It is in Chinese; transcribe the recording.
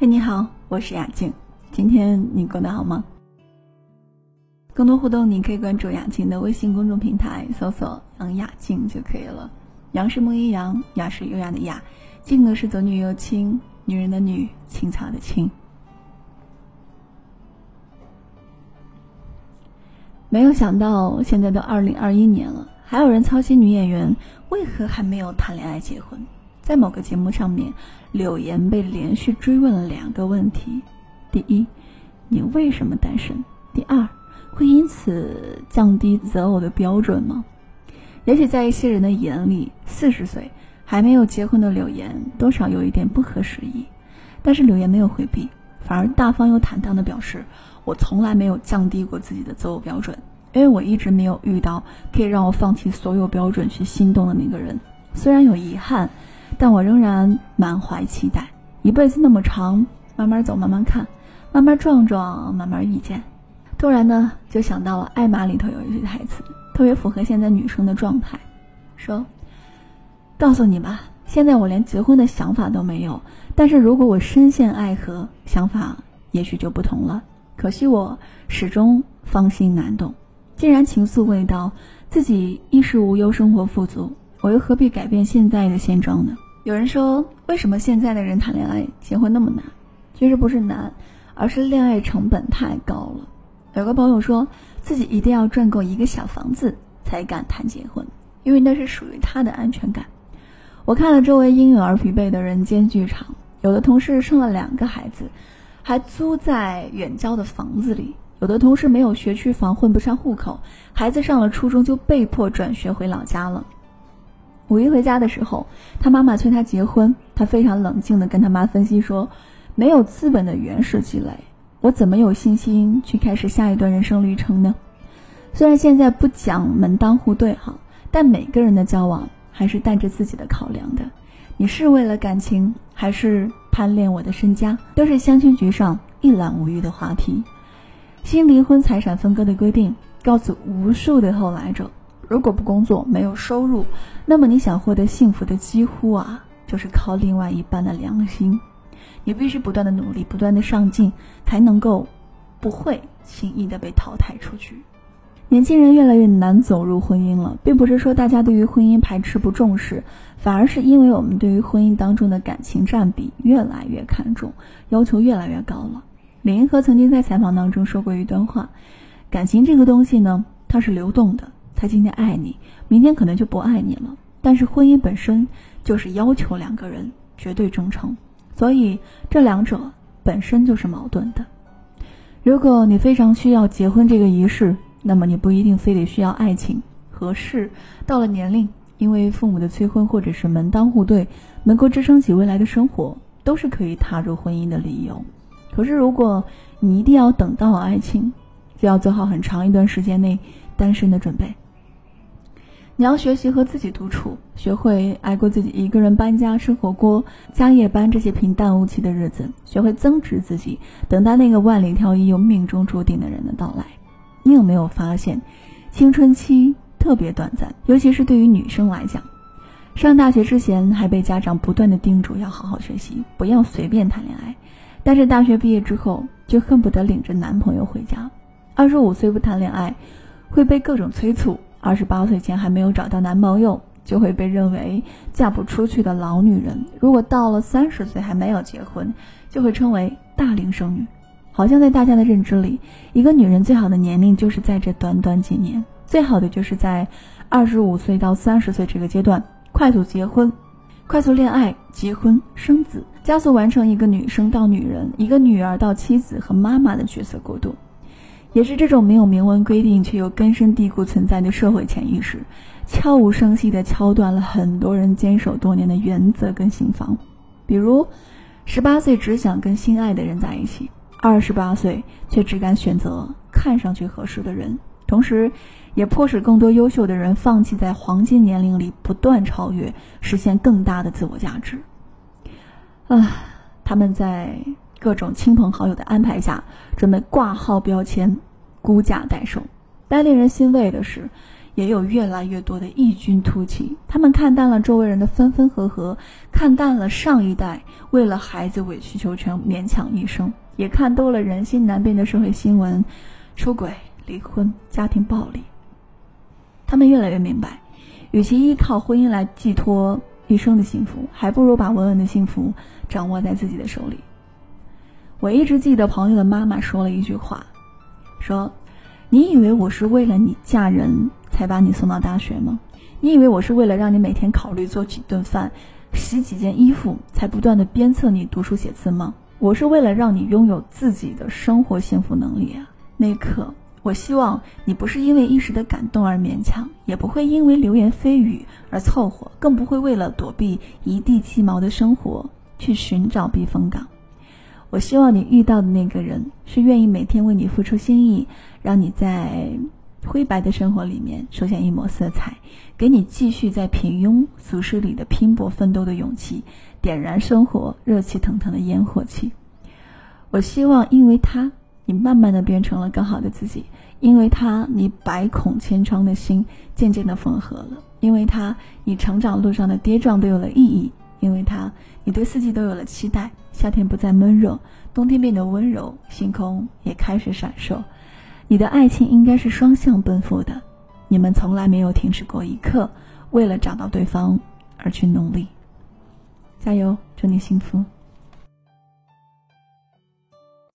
嘿，你好，我是雅静。今天你过得好吗？更多互动，你可以关注雅静的微信公众平台，搜索“杨雅静”就可以了。杨是木一杨，雅是优雅的雅，静呢是左女右青，女人的女，青草的青。没有想到，现在都二零二一年了，还有人操心女演员为何还没有谈恋爱结婚。在某个节目上面，柳岩被连续追问了两个问题：第一，你为什么单身？第二，会因此降低择偶的标准吗？也许在一些人的眼里，四十岁还没有结婚的柳岩多少有一点不合时宜。但是柳岩没有回避，反而大方又坦荡地表示：“我从来没有降低过自己的择偶标准，因为我一直没有遇到可以让我放弃所有标准去心动的那个人。虽然有遗憾。”但我仍然满怀期待，一辈子那么长，慢慢走，慢慢看，慢慢撞撞，慢慢遇见。突然呢，就想到了《爱玛》里头有一句台词，特别符合现在女生的状态，说：“告诉你吧，现在我连结婚的想法都没有，但是如果我深陷爱河，想法也许就不同了。可惜我始终芳心难动。既然情愫未到，自己衣食无忧，生活富足，我又何必改变现在的现状呢？”有人说，为什么现在的人谈恋爱、结婚那么难？其实不是难，而是恋爱成本太高了。有个朋友说自己一定要赚够一个小房子才敢谈结婚，因为那是属于他的安全感。我看了周围因有而疲惫的人间剧场，有的同事生了两个孩子，还租在远郊的房子里；有的同事没有学区房，混不上户口，孩子上了初中就被迫转学回老家了。五一回家的时候，他妈妈催他结婚，他非常冷静地跟他妈分析说：“没有资本的原始积累，我怎么有信心去开始下一段人生旅程呢？”虽然现在不讲门当户对哈，但每个人的交往还是带着自己的考量的。你是为了感情，还是贪恋我的身家，都是相亲局上一览无余的话题。新离婚财产分割的规定，告诉无数的后来者。如果不工作，没有收入，那么你想获得幸福的几乎啊，就是靠另外一半的良心。你必须不断的努力，不断的上进，才能够不会轻易的被淘汰出去。年轻人越来越难走入婚姻了，并不是说大家对于婚姻排斥不重视，反而是因为我们对于婚姻当中的感情占比越来越看重，要求越来越高了。李银河曾经在采访当中说过一段话：感情这个东西呢，它是流动的。他今天爱你，明天可能就不爱你了。但是婚姻本身就是要求两个人绝对忠诚，所以这两者本身就是矛盾的。如果你非常需要结婚这个仪式，那么你不一定非得需要爱情。合适到了年龄，因为父母的催婚或者是门当户对，能够支撑起未来的生活，都是可以踏入婚姻的理由。可是如果你一定要等到爱情，就要做好很长一段时间内单身的准备。你要学习和自己独处，学会挨过自己一个人搬家、吃火锅、加夜班这些平淡无奇的日子，学会增值自己，等待那个万里挑一又命中注定的人的到来。你有没有发现，青春期特别短暂，尤其是对于女生来讲，上大学之前还被家长不断的叮嘱要好好学习，不要随便谈恋爱，但是大学毕业之后就恨不得领着男朋友回家。二十五岁不谈恋爱，会被各种催促。二十八岁前还没有找到男朋友，就会被认为嫁不出去的老女人；如果到了三十岁还没有结婚，就会称为大龄剩女。好像在大家的认知里，一个女人最好的年龄就是在这短短几年，最好的就是在二十五岁到三十岁这个阶段快速结婚、快速恋爱、结婚生子，加速完成一个女生到女人、一个女儿到妻子和妈妈的角色过渡。也是这种没有明文规定却又根深蒂固存在的社会潜意识，悄无声息地敲断了很多人坚守多年的原则跟心房。比如，十八岁只想跟心爱的人在一起，二十八岁却只敢选择看上去合适的人，同时，也迫使更多优秀的人放弃在黄金年龄里不断超越，实现更大的自我价值。啊，他们在。各种亲朋好友的安排下，准备挂号标签，估价代售。但令人欣慰的是，也有越来越多的异军突起。他们看淡了周围人的分分合合，看淡了上一代为了孩子委曲求全、勉强一生，也看多了人心难辨的社会新闻：出轨、离婚、家庭暴力。他们越来越明白，与其依靠婚姻来寄托一生的幸福，还不如把稳稳的幸福掌握在自己的手里。我一直记得朋友的妈妈说了一句话，说。你以为我是为了你嫁人才把你送到大学吗？你以为我是为了让你每天考虑做几顿饭、洗几件衣服才不断的鞭策你读书写字吗？我是为了让你拥有自己的生活幸福能力啊！那一刻，我希望你不是因为一时的感动而勉强，也不会因为流言蜚语而凑合，更不会为了躲避一地鸡毛的生活去寻找避风港。我希望你遇到的那个人是愿意每天为你付出心意，让你在灰白的生活里面出现一抹色彩，给你继续在平庸俗世里的拼搏奋斗的勇气，点燃生活热气腾腾的烟火气。我希望因为他，你慢慢的变成了更好的自己；因为他，你百孔千疮的心渐渐的缝合了；因为他，你成长路上的跌撞都有了意义；因为他，你对四季都有了期待。夏天不再闷热，冬天变得温柔，星空也开始闪烁。你的爱情应该是双向奔赴的，你们从来没有停止过一刻，为了找到对方而去努力。加油，祝你幸福。